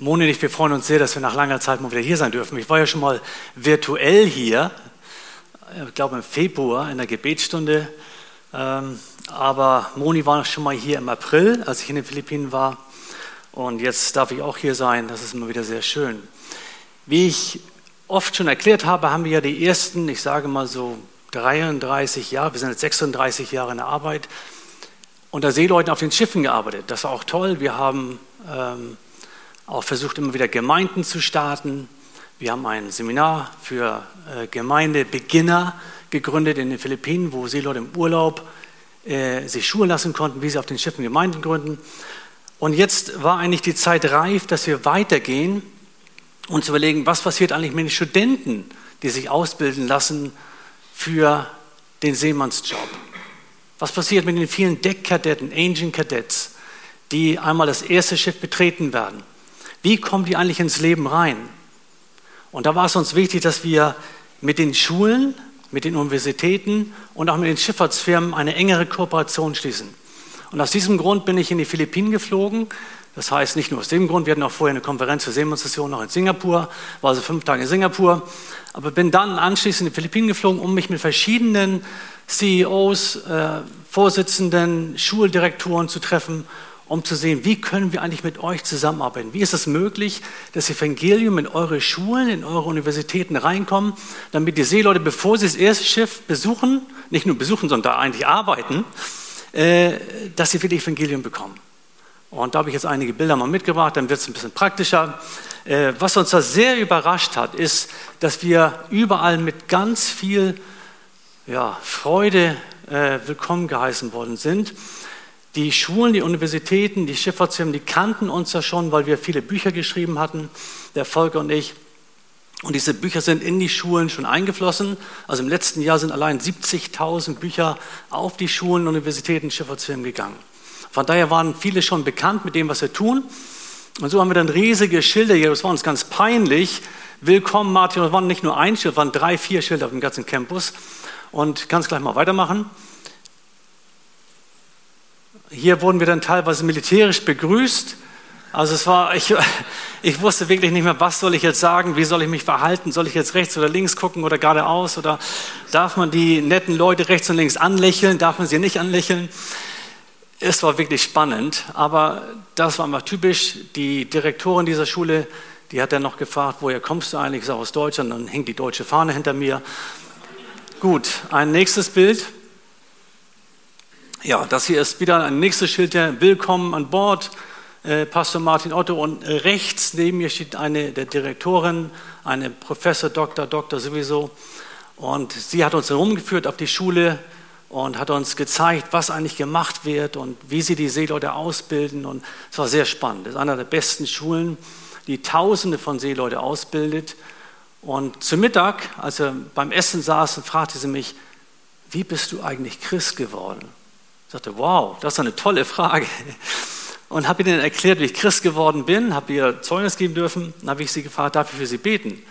Moni und ich, wir freuen uns sehr, dass wir nach langer Zeit mal wieder hier sein dürfen. Ich war ja schon mal virtuell hier, ich glaube im Februar in der Gebetsstunde. Ähm, aber Moni war schon mal hier im April, als ich in den Philippinen war. Und jetzt darf ich auch hier sein. Das ist immer wieder sehr schön. Wie ich oft schon erklärt habe, haben wir ja die ersten, ich sage mal so 33 Jahre, wir sind jetzt 36 Jahre in der Arbeit, unter Seeleuten auf den Schiffen gearbeitet. Das war auch toll. Wir haben ähm, auch versucht, immer wieder Gemeinden zu starten. Wir haben ein Seminar für äh, Gemeindebeginner gegründet in den Philippinen, wo Seeleute im Urlaub äh, sich schulen lassen konnten, wie sie auf den Schiffen Gemeinden gründen. Und jetzt war eigentlich die Zeit reif, dass wir weitergehen und zu überlegen, was passiert eigentlich mit den Studenten, die sich ausbilden lassen für den Seemannsjob. Was passiert mit den vielen Deckkadetten, Engine Cadets, die einmal das erste Schiff betreten werden? Wie kommen die eigentlich ins Leben rein? Und da war es uns wichtig, dass wir mit den Schulen, mit den Universitäten und auch mit den Schifffahrtsfirmen eine engere Kooperation schließen. Und aus diesem Grund bin ich in die Philippinen geflogen. Das heißt, nicht nur aus dem Grund, wir hatten auch vorher eine Konferenz für Seemannsmission noch in Singapur, war also fünf Tage in Singapur, aber bin dann anschließend in die Philippinen geflogen, um mich mit verschiedenen CEOs, äh, Vorsitzenden, Schuldirektoren zu treffen um zu sehen, wie können wir eigentlich mit euch zusammenarbeiten? Wie ist es möglich, dass Evangelium in eure Schulen, in eure Universitäten reinkommen, damit die Seeleute, bevor sie das erste Schiff besuchen, nicht nur besuchen, sondern da eigentlich arbeiten, äh, dass sie wirklich Evangelium bekommen? Und da habe ich jetzt einige Bilder mal mitgebracht, dann wird es ein bisschen praktischer. Äh, was uns da sehr überrascht hat, ist, dass wir überall mit ganz viel ja, Freude äh, willkommen geheißen worden sind. Die Schulen, die Universitäten, die Schifffahrtsfirmen, die kannten uns ja schon, weil wir viele Bücher geschrieben hatten, der Volker und ich. Und diese Bücher sind in die Schulen schon eingeflossen. Also im letzten Jahr sind allein 70.000 Bücher auf die Schulen, Universitäten, Schifffahrtsfirmen gegangen. Von daher waren viele schon bekannt mit dem, was wir tun. Und so haben wir dann riesige Schilder hier. Das war uns ganz peinlich. Willkommen, Martin. Das waren nicht nur ein Schild, das waren drei, vier Schilder auf dem ganzen Campus. Und ganz gleich mal weitermachen. Hier wurden wir dann teilweise militärisch begrüßt. Also es war, ich, ich wusste wirklich nicht mehr, was soll ich jetzt sagen, wie soll ich mich verhalten, soll ich jetzt rechts oder links gucken oder geradeaus oder darf man die netten Leute rechts und links anlächeln, darf man sie nicht anlächeln. Es war wirklich spannend, aber das war einfach typisch. Die Direktorin dieser Schule, die hat dann noch gefragt, woher kommst du eigentlich? Ich sage aus Deutschland, dann hängt die deutsche Fahne hinter mir. Gut, ein nächstes Bild. Ja, das hier ist wieder ein nächstes Schild der Willkommen an Bord, äh, Pastor Martin Otto. Und rechts neben mir steht eine der Direktorin, eine Professor, Doktor, Doktor sowieso. Und sie hat uns herumgeführt auf die Schule und hat uns gezeigt, was eigentlich gemacht wird und wie sie die Seeleute ausbilden. Und es war sehr spannend. Das ist einer der besten Schulen, die Tausende von Seeleute ausbildet. Und zu Mittag, als wir beim Essen saßen, fragte sie mich, wie bist du eigentlich Christ geworden? Ich sagte, wow, das ist eine tolle Frage. Und habe ihnen erklärt, wie ich Christ geworden bin, habe ihr Zeugnis geben dürfen. Dann habe ich sie gefragt, darf ich für sie beten?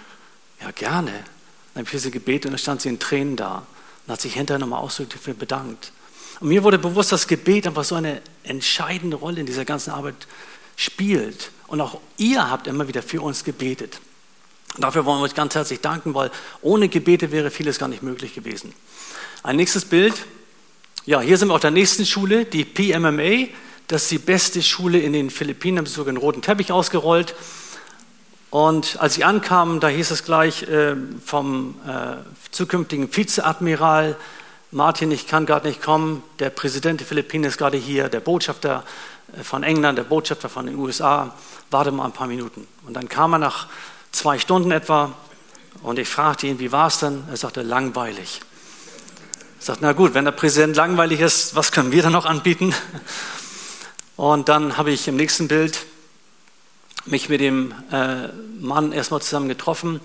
Ja, gerne. Dann habe ich für sie gebetet und dann stand sie in Tränen da und hat sich hinterher nochmal ausdrücklich dafür bedankt. Und mir wurde bewusst, dass Gebet einfach so eine entscheidende Rolle in dieser ganzen Arbeit spielt. Und auch ihr habt immer wieder für uns gebetet. Und dafür wollen wir euch ganz herzlich danken, weil ohne Gebete wäre vieles gar nicht möglich gewesen. Ein nächstes Bild. Ja, hier sind wir auf der nächsten Schule, die PMMA. Das ist die beste Schule in den Philippinen, haben sie sogar einen roten Teppich ausgerollt. Und als sie ankamen, da hieß es gleich äh, vom äh, zukünftigen Vizeadmiral, Martin, ich kann gerade nicht kommen, der Präsident der Philippinen ist gerade hier, der Botschafter äh, von England, der Botschafter von den USA, warte mal ein paar Minuten. Und dann kam er nach zwei Stunden etwa und ich fragte ihn, wie war es denn? Er sagte, langweilig. Sagt, na gut, wenn der Präsident langweilig ist, was können wir dann noch anbieten? Und dann habe ich im nächsten Bild mich mit dem äh, Mann erstmal zusammen getroffen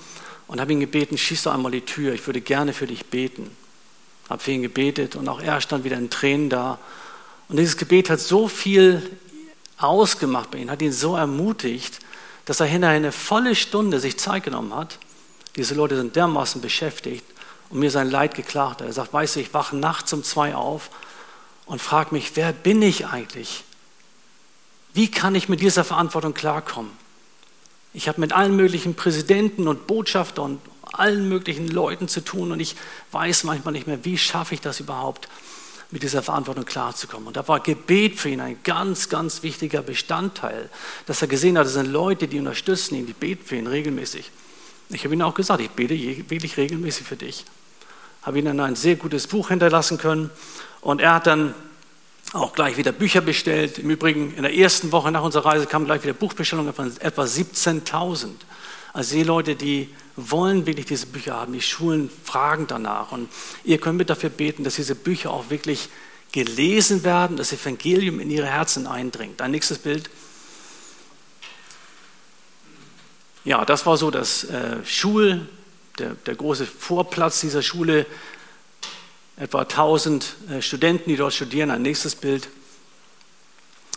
und habe ihn gebeten, schieß doch einmal die Tür, ich würde gerne für dich beten. Habe für ihn gebetet und auch er stand wieder in Tränen da. Und dieses Gebet hat so viel ausgemacht bei ihm, hat ihn so ermutigt, dass er hinterher eine volle Stunde sich Zeit genommen hat. Diese Leute sind dermaßen beschäftigt und mir sein Leid geklagt hat. Er sagt, weißt du, ich wache nachts um zwei auf und frage mich, wer bin ich eigentlich? Wie kann ich mit dieser Verantwortung klarkommen? Ich habe mit allen möglichen Präsidenten und Botschaftern und allen möglichen Leuten zu tun und ich weiß manchmal nicht mehr, wie schaffe ich das überhaupt, mit dieser Verantwortung klarzukommen. Und da war Gebet für ihn ein ganz, ganz wichtiger Bestandteil, dass er gesehen hat, es sind Leute, die unterstützen ihn, die beten für ihn regelmäßig. Ich habe ihm auch gesagt, ich bete wirklich regelmäßig für dich. Habe dann ein sehr gutes Buch hinterlassen können und er hat dann auch gleich wieder Bücher bestellt. Im Übrigen, in der ersten Woche nach unserer Reise kamen gleich wieder Buchbestellungen von etwa 17.000. Also die Leute, die wollen wirklich diese Bücher haben. Die Schulen fragen danach. Und ihr könnt mit dafür beten, dass diese Bücher auch wirklich gelesen werden, das Evangelium in ihre Herzen eindringt. Ein nächstes Bild. Ja, das war so das äh, Schul, der, der große Vorplatz dieser Schule. Etwa 1000 äh, Studenten, die dort studieren. Ein nächstes Bild.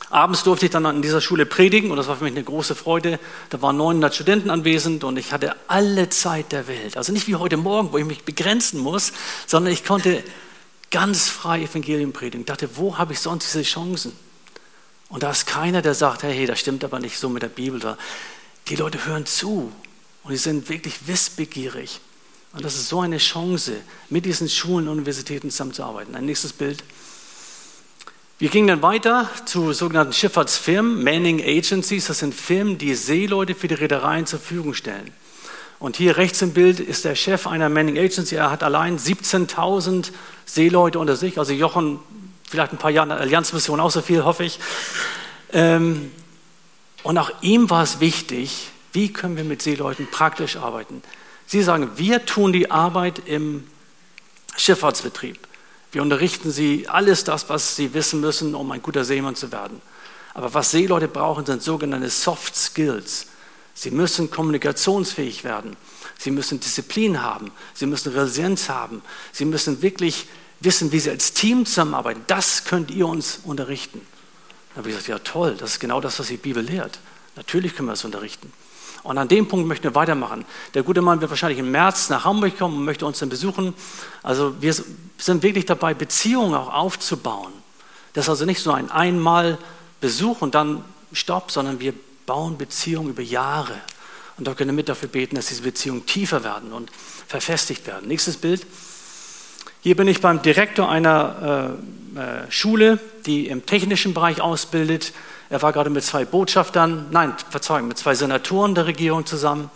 Abends durfte ich dann an dieser Schule predigen und das war für mich eine große Freude. Da waren 900 Studenten anwesend und ich hatte alle Zeit der Welt. Also nicht wie heute Morgen, wo ich mich begrenzen muss, sondern ich konnte ganz frei Evangelium predigen. Ich dachte, wo habe ich sonst diese Chancen? Und da ist keiner, der sagt, hey, das stimmt aber nicht so mit der Bibel. Die Leute hören zu und die sind wirklich wissbegierig. Und das ist so eine Chance, mit diesen Schulen und Universitäten zusammenzuarbeiten. Ein nächstes Bild. Wir gingen dann weiter zu sogenannten Schifffahrtsfirmen, Manning Agencies. Das sind Firmen, die Seeleute für die Reedereien zur Verfügung stellen. Und hier rechts im Bild ist der Chef einer Manning Agency. Er hat allein 17.000 Seeleute unter sich. Also Jochen, vielleicht ein paar Jahre Allianzmission auch so viel, hoffe ich. Ähm, und auch ihm war es wichtig, wie können wir mit Seeleuten praktisch arbeiten. Sie sagen, wir tun die Arbeit im Schifffahrtsbetrieb. Wir unterrichten sie alles das, was sie wissen müssen, um ein guter Seemann zu werden. Aber was Seeleute brauchen, sind sogenannte Soft Skills. Sie müssen kommunikationsfähig werden. Sie müssen Disziplin haben. Sie müssen Resilienz haben. Sie müssen wirklich wissen, wie sie als Team zusammenarbeiten. Das könnt ihr uns unterrichten. Dann habe ich gesagt, ja toll, das ist genau das, was die Bibel lehrt. Natürlich können wir das unterrichten. Und an dem Punkt möchten wir weitermachen. Der gute Mann wird wahrscheinlich im März nach Hamburg kommen und möchte uns dann besuchen. Also wir sind wirklich dabei, Beziehungen auch aufzubauen. Das ist also nicht so ein einmal Besuch und dann Stopp, sondern wir bauen Beziehungen über Jahre. Und da können wir mit dafür beten, dass diese Beziehungen tiefer werden und verfestigt werden. Nächstes Bild. Hier bin ich beim Direktor einer äh, äh, Schule, die im technischen Bereich ausbildet. Er war gerade mit zwei Botschaftern, nein, Verzeihung, mit zwei Senatoren der Regierung zusammen.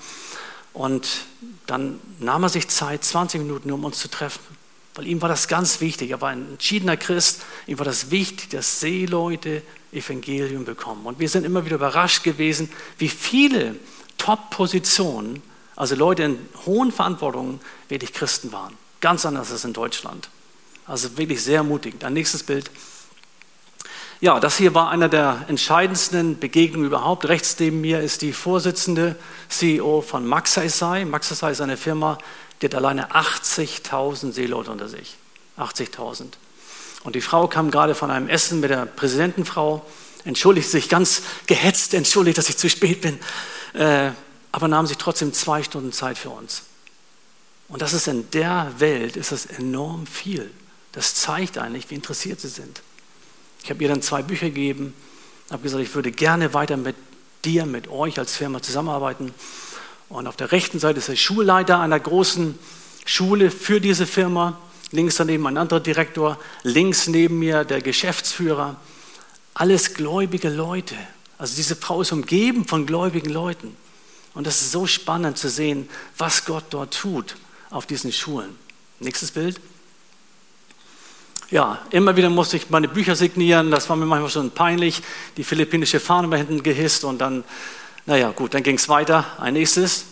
Und dann nahm er sich Zeit, 20 Minuten, um uns zu treffen. Weil ihm war das ganz wichtig. Er war ein entschiedener Christ. Ihm war das wichtig, dass Seeleute Evangelium bekommen. Und wir sind immer wieder überrascht gewesen, wie viele Top-Positionen, also Leute in hohen Verantwortungen, wirklich Christen waren. Ganz anders als in Deutschland. Also wirklich sehr mutig. Ein nächstes Bild. Ja, das hier war einer der entscheidendsten Begegnungen überhaupt. Rechts neben mir ist die Vorsitzende CEO von Maxisai. Maxisai ist eine Firma, die hat alleine 80.000 Seeleute unter sich. 80.000. Und die Frau kam gerade von einem Essen mit der Präsidentenfrau, entschuldigt sich ganz gehetzt, entschuldigt, dass ich zu spät bin, äh, aber nahm sich trotzdem zwei Stunden Zeit für uns. Und das ist in der Welt, ist das enorm viel. Das zeigt eigentlich, wie interessiert sie sind. Ich habe ihr dann zwei Bücher gegeben, habe gesagt, ich würde gerne weiter mit dir, mit euch als Firma zusammenarbeiten. Und auf der rechten Seite ist der Schulleiter einer großen Schule für diese Firma. Links daneben ein anderer Direktor, links neben mir der Geschäftsführer. Alles gläubige Leute. Also diese Frau ist umgeben von gläubigen Leuten. Und das ist so spannend zu sehen, was Gott dort tut auf diesen Schulen. Nächstes Bild ja, immer wieder musste ich meine Bücher signieren. Das war mir manchmal schon peinlich. Die philippinische Fahne war hinten gehisst und dann, naja, gut, dann ging es weiter. Ein nächstes.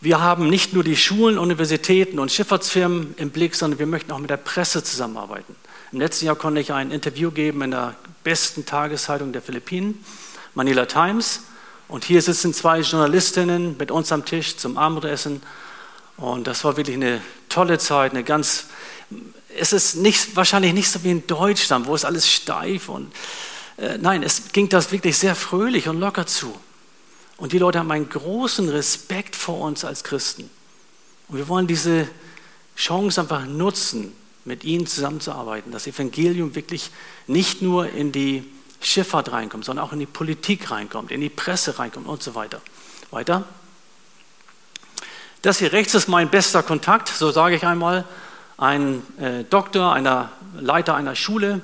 Wir haben nicht nur die Schulen, Universitäten und Schifffahrtsfirmen im Blick, sondern wir möchten auch mit der Presse zusammenarbeiten. Im letzten Jahr konnte ich ein Interview geben in der besten Tageszeitung der Philippinen, Manila Times. Und hier sitzen zwei Journalistinnen mit uns am Tisch zum Abendessen. Und das war wirklich eine tolle Zeit, eine ganz es ist nicht, wahrscheinlich nicht so wie in Deutschland, wo es alles steif und äh, nein, es ging das wirklich sehr fröhlich und locker zu. Und die Leute haben einen großen Respekt vor uns als Christen. Und wir wollen diese Chance einfach nutzen, mit ihnen zusammenzuarbeiten, das Evangelium wirklich nicht nur in die Schifffahrt reinkommt, sondern auch in die Politik reinkommt, in die Presse reinkommt und so weiter. Weiter. Das hier rechts ist mein bester Kontakt, so sage ich einmal. Ein äh, Doktor, einer Leiter einer Schule.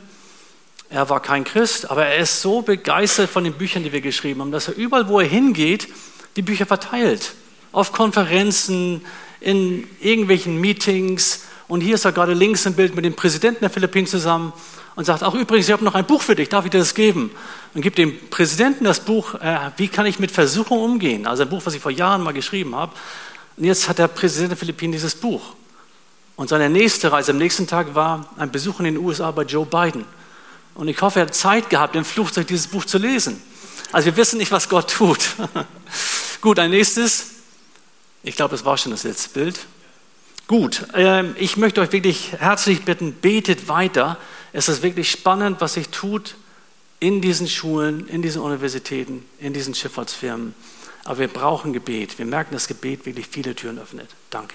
Er war kein Christ, aber er ist so begeistert von den Büchern, die wir geschrieben haben, dass er überall, wo er hingeht, die Bücher verteilt. Auf Konferenzen, in irgendwelchen Meetings. Und hier ist er gerade links im Bild mit dem Präsidenten der Philippinen zusammen und sagt, auch übrigens, ich habe noch ein Buch für dich, darf ich dir das geben? Und gibt dem Präsidenten das Buch, äh, wie kann ich mit Versuchung umgehen? Also ein Buch, was ich vor Jahren mal geschrieben habe. Und jetzt hat der Präsident der Philippinen dieses Buch. Und seine nächste Reise am nächsten Tag war ein Besuch in den USA bei Joe Biden. Und ich hoffe, er hat Zeit gehabt, im Flugzeug dieses Buch zu lesen. Also wir wissen nicht, was Gott tut. Gut, ein nächstes. Ich glaube, es war schon das letzte Bild. Gut, ähm, ich möchte euch wirklich herzlich bitten, betet weiter. Es ist wirklich spannend, was sich tut in diesen Schulen, in diesen Universitäten, in diesen Schifffahrtsfirmen. Aber wir brauchen Gebet. Wir merken, dass Gebet wirklich viele Türen öffnet. Danke.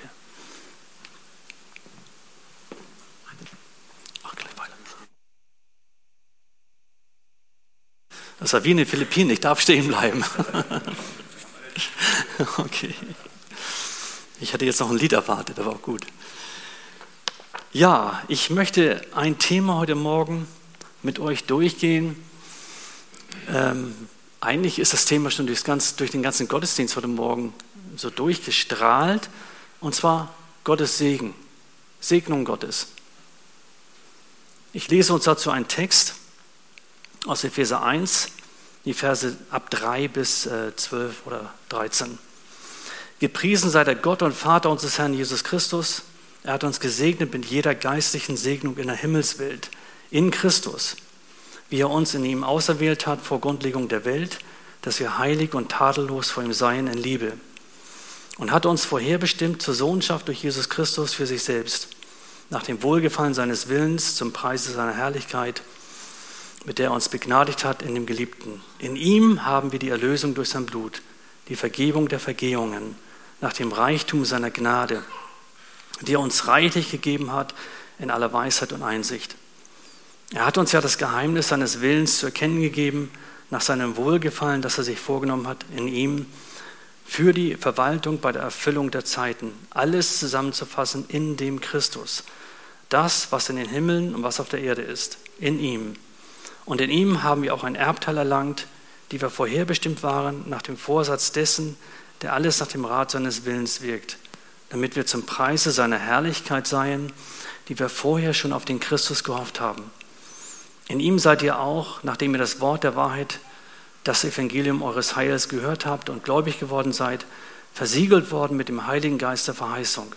Das war wie in den Philippinen, ich darf stehen bleiben. okay. Ich hatte jetzt noch ein Lied erwartet, aber auch gut. Ja, ich möchte ein Thema heute Morgen mit euch durchgehen. Ähm, eigentlich ist das Thema schon ganz, durch den ganzen Gottesdienst heute Morgen so durchgestrahlt, und zwar Gottes Segen, Segnung Gottes. Ich lese uns dazu einen Text aus Epheser 1, die Verse ab 3 bis äh, 12 oder 13. Gepriesen sei der Gott und Vater unseres Herrn Jesus Christus. Er hat uns gesegnet mit jeder geistlichen Segnung in der Himmelswelt, in Christus, wie er uns in ihm auserwählt hat vor Grundlegung der Welt, dass wir heilig und tadellos vor ihm seien in Liebe. Und hat uns vorherbestimmt zur Sohnschaft durch Jesus Christus für sich selbst, nach dem Wohlgefallen seines Willens, zum Preise seiner Herrlichkeit, mit der er uns begnadigt hat in dem Geliebten. In ihm haben wir die Erlösung durch sein Blut, die Vergebung der Vergehungen, nach dem Reichtum seiner Gnade, die er uns reichlich gegeben hat in aller Weisheit und Einsicht. Er hat uns ja das Geheimnis seines Willens zu erkennen gegeben, nach seinem Wohlgefallen, das er sich vorgenommen hat, in ihm für die Verwaltung bei der Erfüllung der Zeiten, alles zusammenzufassen in dem Christus. Das, was in den Himmeln und was auf der Erde ist, in ihm. Und in ihm haben wir auch ein Erbteil erlangt, die wir vorherbestimmt waren, nach dem Vorsatz dessen, der alles nach dem Rat seines Willens wirkt, damit wir zum Preise seiner Herrlichkeit seien, die wir vorher schon auf den Christus gehofft haben. In ihm seid ihr auch, nachdem ihr das Wort der Wahrheit, das Evangelium eures Heils gehört habt und gläubig geworden seid, versiegelt worden mit dem Heiligen Geist der Verheißung.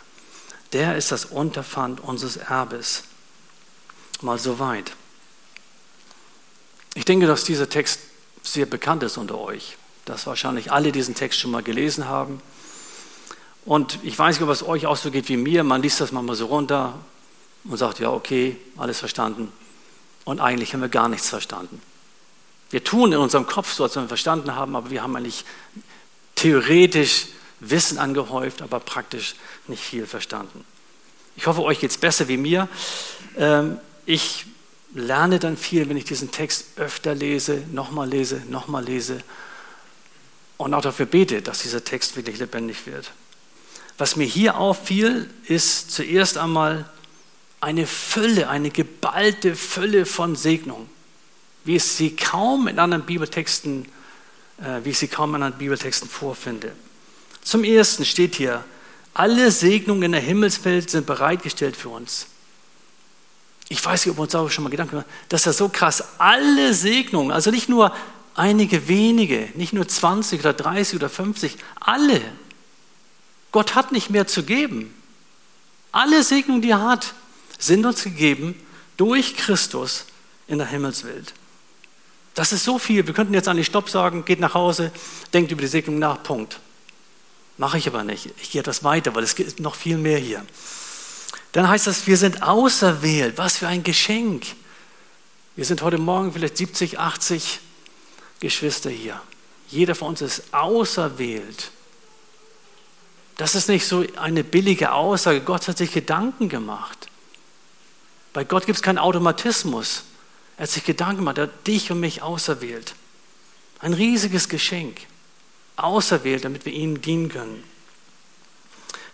Der ist das Unterpfand unseres Erbes. Mal so weit. Ich denke, dass dieser Text sehr bekannt ist unter euch, dass wahrscheinlich alle diesen Text schon mal gelesen haben. Und ich weiß nicht, ob es euch auch so geht wie mir. Man liest das manchmal so runter und sagt, ja, okay, alles verstanden und eigentlich haben wir gar nichts verstanden. Wir tun in unserem Kopf so, als wenn wir verstanden haben, aber wir haben eigentlich theoretisch Wissen angehäuft, aber praktisch nicht viel verstanden. Ich hoffe, euch geht es besser wie mir. Ähm, ich lerne dann viel, wenn ich diesen Text öfter lese, nochmal lese, nochmal lese und auch dafür bete, dass dieser Text wirklich lebendig wird. Was mir hier auffiel, ist zuerst einmal eine Fülle, eine geballte Fülle von Segnung, wie ich sie kaum in anderen Bibeltexten, äh, wie ich sie kaum in anderen Bibeltexten vorfinde. Zum ersten steht hier, alle Segnungen in der Himmelswelt sind bereitgestellt für uns. Ich weiß nicht, ob wir uns darüber schon mal Gedanken machen, das ist ja so krass. Alle Segnungen, also nicht nur einige wenige, nicht nur 20 oder 30 oder 50, alle. Gott hat nicht mehr zu geben. Alle Segnungen, die er hat, sind uns gegeben durch Christus in der Himmelswelt. Das ist so viel. Wir könnten jetzt an die Stopp sagen, geht nach Hause, denkt über die Segnung nach, Punkt. Mache ich aber nicht. Ich gehe etwas weiter, weil es gibt noch viel mehr hier. Dann heißt das, wir sind auserwählt. Was für ein Geschenk. Wir sind heute Morgen vielleicht 70, 80 Geschwister hier. Jeder von uns ist auserwählt. Das ist nicht so eine billige Aussage. Gott hat sich Gedanken gemacht. Bei Gott gibt es keinen Automatismus. Er hat sich Gedanken gemacht, er hat dich und mich auserwählt. Ein riesiges Geschenk. Auserwählt, damit wir ihm dienen können.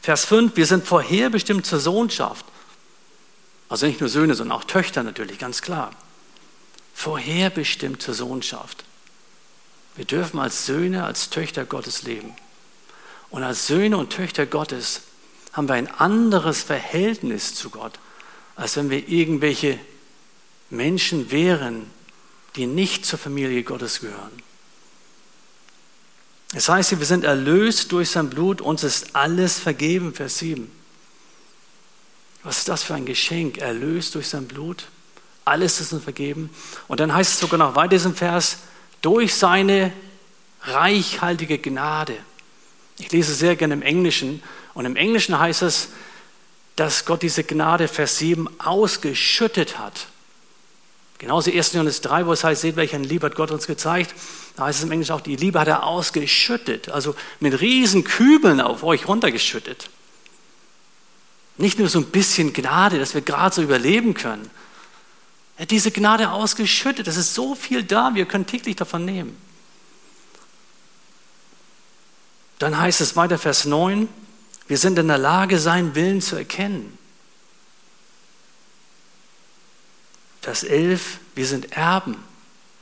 Vers 5, wir sind vorherbestimmt zur Sohnschaft. Also nicht nur Söhne, sondern auch Töchter natürlich, ganz klar. Vorherbestimmt zur Sohnschaft. Wir dürfen als Söhne, als Töchter Gottes leben. Und als Söhne und Töchter Gottes haben wir ein anderes Verhältnis zu Gott, als wenn wir irgendwelche Menschen wären, die nicht zur Familie Gottes gehören. Es heißt wir sind erlöst durch sein Blut, uns ist alles vergeben, Vers 7. Was ist das für ein Geschenk? Erlöst durch sein Blut, alles ist uns vergeben. Und dann heißt es sogar noch weiter diesem Vers, durch seine reichhaltige Gnade. Ich lese sehr gerne im Englischen und im Englischen heißt es, dass Gott diese Gnade, Vers 7, ausgeschüttet hat. Genauso 1. Johannes 3, wo es heißt, seht, welche Liebe hat Gott uns gezeigt. Da heißt es im Englischen auch, die Liebe hat er ausgeschüttet, also mit riesen Kübeln auf euch runtergeschüttet. Nicht nur so ein bisschen Gnade, dass wir gerade so überleben können. Er hat diese Gnade ausgeschüttet. Es ist so viel da, wir können täglich davon nehmen. Dann heißt es weiter, Vers 9, wir sind in der Lage, seinen Willen zu erkennen. Vers 11, wir sind Erben.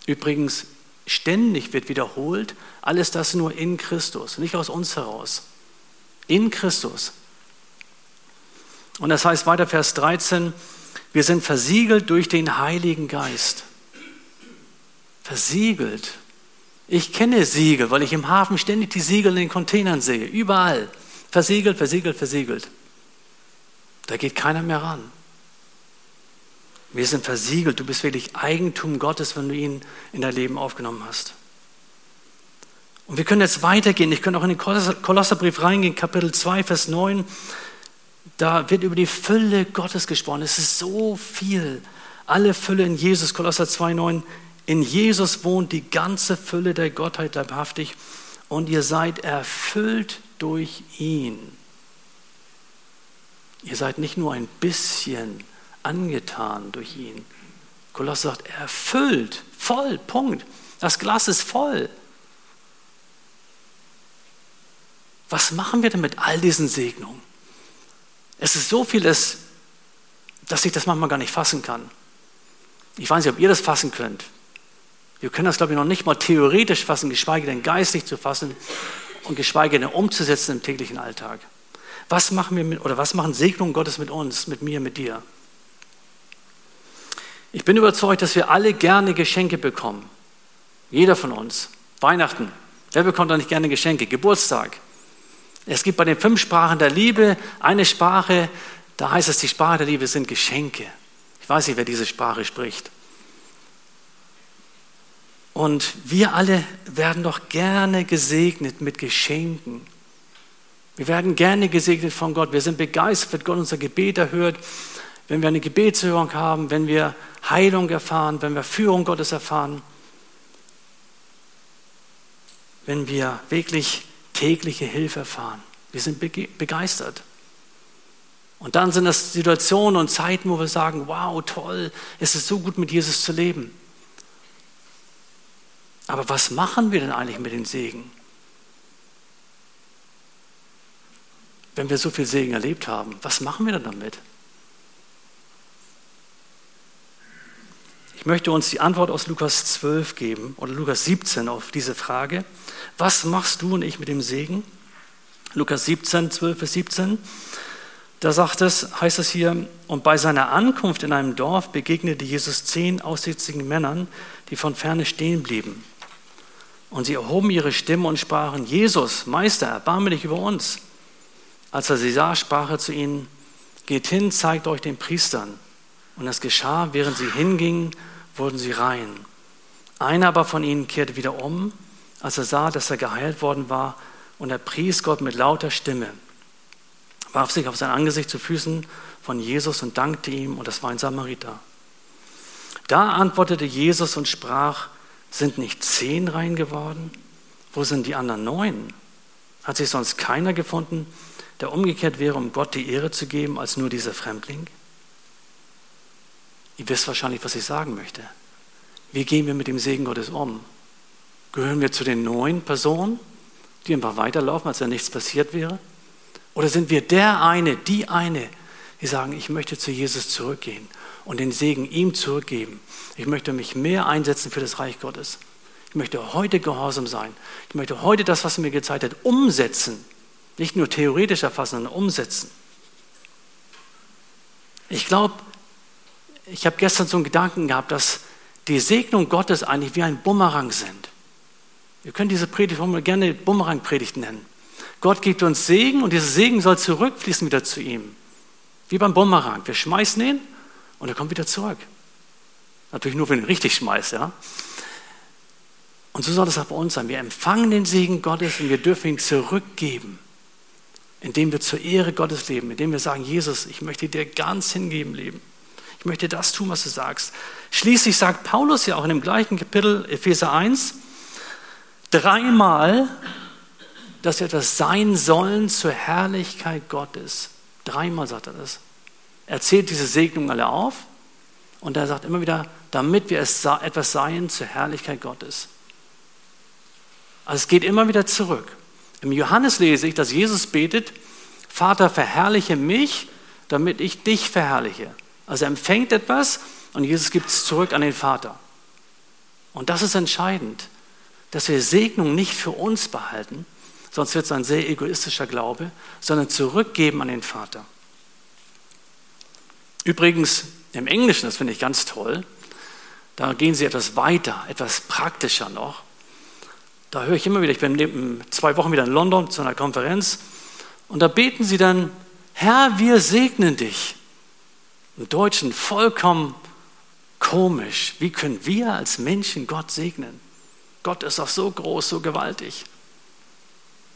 Übrigens, ständig wird wiederholt, alles das nur in Christus, nicht aus uns heraus. In Christus. Und das heißt weiter, Vers 13, wir sind versiegelt durch den Heiligen Geist. Versiegelt. Ich kenne Siegel, weil ich im Hafen ständig die Siegel in den Containern sehe. Überall. Versiegelt, versiegelt, versiegelt. Da geht keiner mehr ran. Wir sind versiegelt. Du bist wirklich Eigentum Gottes, wenn du ihn in dein Leben aufgenommen hast. Und wir können jetzt weitergehen. Ich könnte auch in den Kolosserbrief reingehen, Kapitel 2, Vers 9. Da wird über die Fülle Gottes gesprochen. Es ist so viel. Alle Fülle in Jesus, Kolosser 2, 9. In Jesus wohnt die ganze Fülle der Gottheit leibhaftig und ihr seid erfüllt durch ihn. Ihr seid nicht nur ein bisschen angetan durch ihn. Kolosser sagt, erfüllt, voll, Punkt. Das Glas ist voll. Was machen wir denn mit all diesen Segnungen? Es ist so vieles, dass ich das manchmal gar nicht fassen kann. Ich weiß nicht, ob ihr das fassen könnt. Wir können das, glaube ich, noch nicht mal theoretisch fassen, geschweige denn geistig zu fassen und geschweige denn umzusetzen im täglichen Alltag. Was machen wir mit, oder was machen Segnungen Gottes mit uns, mit mir, mit dir? Ich bin überzeugt, dass wir alle gerne Geschenke bekommen. Jeder von uns. Weihnachten. Wer bekommt da nicht gerne Geschenke? Geburtstag. Es gibt bei den fünf Sprachen der Liebe eine Sprache, da heißt es, die Sprache der Liebe sind Geschenke. Ich weiß nicht, wer diese Sprache spricht. Und wir alle werden doch gerne gesegnet mit Geschenken. Wir werden gerne gesegnet von Gott. Wir sind begeistert, wenn Gott unser Gebet erhört, wenn wir eine Gebetshörung haben, wenn wir Heilung erfahren, wenn wir Führung Gottes erfahren, wenn wir wirklich tägliche Hilfe erfahren. Wir sind begeistert. Und dann sind das Situationen und Zeiten, wo wir sagen, wow, toll, es ist so gut mit Jesus zu leben. Aber was machen wir denn eigentlich mit dem Segen? Wenn wir so viel Segen erlebt haben, was machen wir denn damit? Ich möchte uns die Antwort aus Lukas 12 geben oder Lukas 17 auf diese Frage. Was machst du und ich mit dem Segen? Lukas 17, 12 bis 17. Da sagt es, heißt es hier, und bei seiner Ankunft in einem Dorf begegnete Jesus zehn aussätzigen Männern, die von ferne stehen blieben. Und sie erhoben ihre Stimme und sprachen, Jesus, Meister, erbarme dich über uns. Als er sie sah, sprach er zu ihnen, geht hin, zeigt euch den Priestern. Und es geschah, während sie hingingen, wurden sie rein. Einer aber von ihnen kehrte wieder um, als er sah, dass er geheilt worden war, und er pries Gott mit lauter Stimme, warf sich auf sein Angesicht zu Füßen von Jesus und dankte ihm, und das war ein Samariter. Da antwortete Jesus und sprach, sind nicht zehn rein geworden? Wo sind die anderen neun? Hat sich sonst keiner gefunden, der umgekehrt wäre, um Gott die Ehre zu geben, als nur dieser Fremdling? Ihr wisst wahrscheinlich, was ich sagen möchte. Wie gehen wir mit dem Segen Gottes um? Gehören wir zu den neuen Personen, die einfach weiterlaufen, als wenn nichts passiert wäre? Oder sind wir der eine, die eine, die sagen, ich möchte zu Jesus zurückgehen und den Segen ihm zurückgeben. Ich möchte mich mehr einsetzen für das Reich Gottes. Ich möchte heute gehorsam sein. Ich möchte heute das, was er mir gezeigt hat, umsetzen. Nicht nur theoretisch erfassen, sondern umsetzen. Ich glaube, ich habe gestern so einen Gedanken gehabt, dass die Segnung Gottes eigentlich wie ein Bumerang sind. Wir können diese Predigt gerne Bumerang-Predigt nennen. Gott gibt uns Segen und dieser Segen soll zurückfließen wieder zu ihm. Wie beim Bumerang. Wir schmeißen ihn und er kommt wieder zurück. Natürlich nur, wenn du ihn richtig schmeißt, ja. Und so soll es auch bei uns sein. Wir empfangen den Segen Gottes und wir dürfen ihn zurückgeben, indem wir zur Ehre Gottes leben, indem wir sagen, Jesus, ich möchte dir ganz hingeben leben. Ich möchte das tun, was du sagst. Schließlich sagt Paulus ja auch in dem gleichen Kapitel, Epheser 1, dreimal, dass wir etwas sein sollen zur Herrlichkeit Gottes. Dreimal sagt er das. Er zählt diese Segnungen alle auf und er sagt immer wieder, damit wir etwas seien zur Herrlichkeit Gottes. Also es geht immer wieder zurück. Im Johannes lese ich, dass Jesus betet, Vater, verherrliche mich, damit ich dich verherrliche. Also er empfängt etwas und Jesus gibt es zurück an den Vater. Und das ist entscheidend, dass wir Segnung nicht für uns behalten, sonst wird es ein sehr egoistischer Glaube, sondern zurückgeben an den Vater. Übrigens, im Englischen, das finde ich ganz toll, da gehen sie etwas weiter, etwas praktischer noch. Da höre ich immer wieder, ich bin zwei Wochen wieder in London zu einer Konferenz und da beten sie dann, Herr, wir segnen dich. Deutschen vollkommen komisch. Wie können wir als Menschen Gott segnen? Gott ist doch so groß, so gewaltig.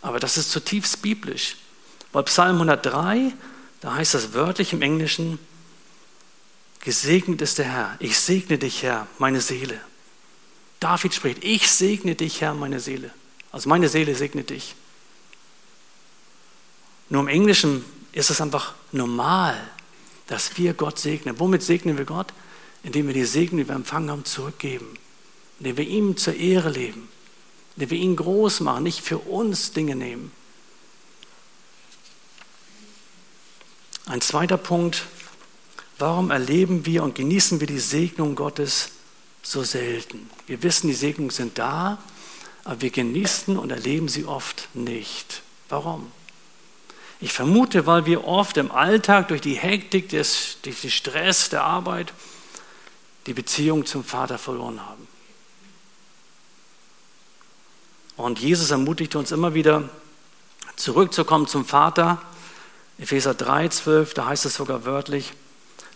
Aber das ist zutiefst biblisch. Bei Psalm 103, da heißt das wörtlich im Englischen, Gesegnet ist der Herr. Ich segne dich, Herr, meine Seele. David spricht, ich segne dich, Herr, meine Seele. Also meine Seele segnet dich. Nur im Englischen ist es einfach normal, dass wir Gott segnen. Womit segnen wir Gott? Indem wir die Segen, die wir empfangen haben, zurückgeben. Indem wir ihm zur Ehre leben. Indem wir ihn groß machen, nicht für uns Dinge nehmen. Ein zweiter Punkt, Warum erleben wir und genießen wir die Segnung Gottes so selten? Wir wissen, die Segnungen sind da, aber wir genießen und erleben sie oft nicht. Warum? Ich vermute, weil wir oft im Alltag durch die Hektik, des, durch den Stress der Arbeit die Beziehung zum Vater verloren haben. Und Jesus ermutigt uns immer wieder, zurückzukommen zum Vater. Epheser 3, 12, da heißt es sogar wörtlich,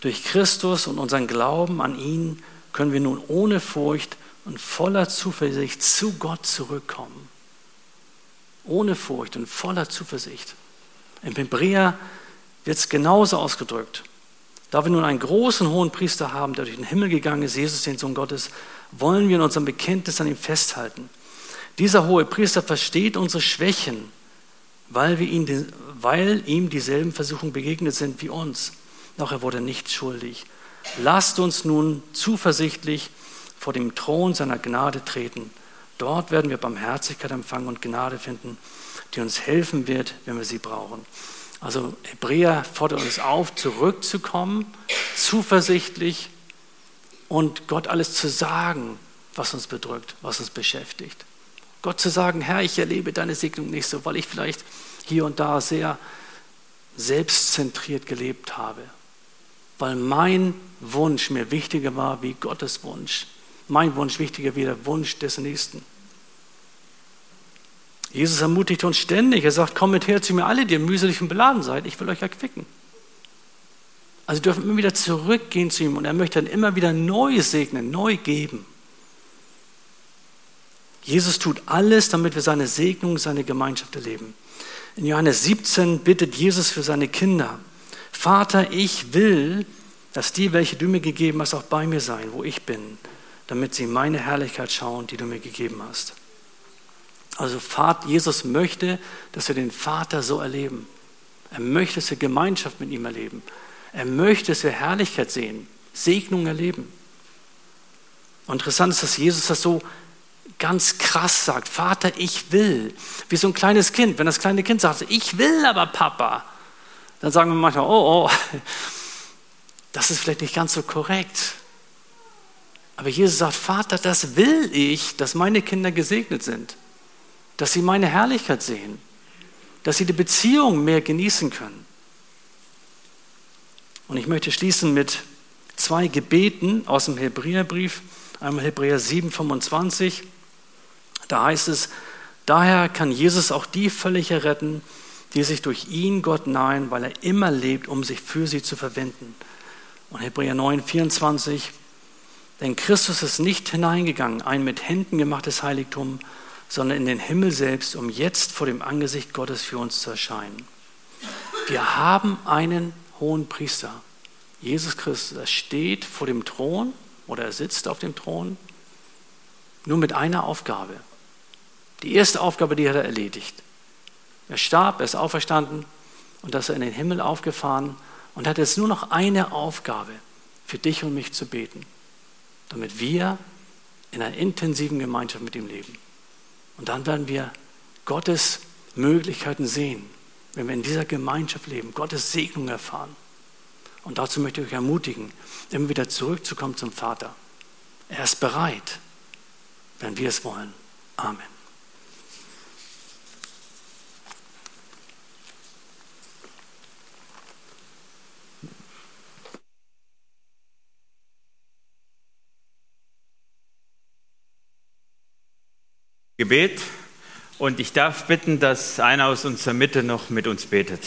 durch Christus und unseren Glauben an ihn können wir nun ohne Furcht und voller Zuversicht zu Gott zurückkommen. Ohne Furcht und voller Zuversicht. Im Hebräer wird es genauso ausgedrückt. Da wir nun einen großen hohen Priester haben, der durch den Himmel gegangen ist, Jesus, den Sohn Gottes, wollen wir in unserem Bekenntnis an ihm festhalten. Dieser hohe Priester versteht unsere Schwächen, weil, wir ihn, weil ihm dieselben Versuchungen begegnet sind wie uns doch er wurde nicht schuldig. Lasst uns nun zuversichtlich vor dem Thron seiner Gnade treten. Dort werden wir Barmherzigkeit empfangen und Gnade finden, die uns helfen wird, wenn wir sie brauchen. Also Hebräer fordert uns auf, zurückzukommen, zuversichtlich und Gott alles zu sagen, was uns bedrückt, was uns beschäftigt. Gott zu sagen, Herr, ich erlebe deine Segnung nicht so, weil ich vielleicht hier und da sehr selbstzentriert gelebt habe, weil mein Wunsch mir wichtiger war wie Gottes Wunsch. Mein Wunsch wichtiger wie der Wunsch des Nächsten. Jesus ermutigt uns ständig. Er sagt, kommet her zu mir alle, die mühselig und beladen seid. Ich will euch erquicken. Also wir dürfen immer wieder zurückgehen zu ihm und er möchte dann immer wieder neu segnen, neu geben. Jesus tut alles, damit wir seine Segnung, seine Gemeinschaft erleben. In Johannes 17 bittet Jesus für seine Kinder. Vater, ich will, dass die, welche du mir gegeben hast, auch bei mir sein, wo ich bin, damit sie meine Herrlichkeit schauen, die du mir gegeben hast. Also Jesus möchte, dass wir den Vater so erleben. Er möchte, dass wir Gemeinschaft mit ihm erleben. Er möchte, dass wir Herrlichkeit sehen, Segnung erleben. Und interessant ist, dass Jesus das so ganz krass sagt, Vater, ich will. Wie so ein kleines Kind. Wenn das kleine Kind sagt, ich will aber Papa, dann sagen wir manchmal, oh, oh, das ist vielleicht nicht ganz so korrekt. Aber Jesus sagt, Vater, das will ich, dass meine Kinder gesegnet sind, dass sie meine Herrlichkeit sehen, dass sie die Beziehung mehr genießen können. Und ich möchte schließen mit zwei Gebeten aus dem Hebräerbrief, einmal Hebräer 7, 25. Da heißt es, daher kann Jesus auch die völlig erretten, die sich durch ihn Gott nahen, weil er immer lebt, um sich für sie zu verwenden. Und Hebräer 9, 24, denn Christus ist nicht hineingegangen, ein mit Händen gemachtes Heiligtum, sondern in den Himmel selbst, um jetzt vor dem Angesicht Gottes für uns zu erscheinen. Wir haben einen hohen Priester, Jesus Christus. Er steht vor dem Thron oder er sitzt auf dem Thron, nur mit einer Aufgabe. Die erste Aufgabe, die hat er erledigt. Er starb, er ist auferstanden und dass er in den Himmel aufgefahren und hat jetzt nur noch eine Aufgabe, für dich und mich zu beten, damit wir in einer intensiven Gemeinschaft mit ihm leben. Und dann werden wir Gottes Möglichkeiten sehen, wenn wir in dieser Gemeinschaft leben, Gottes Segnung erfahren. Und dazu möchte ich euch ermutigen, immer wieder zurückzukommen zum Vater. Er ist bereit, wenn wir es wollen. Amen. Gebet und ich darf bitten, dass einer aus unserer Mitte noch mit uns betet.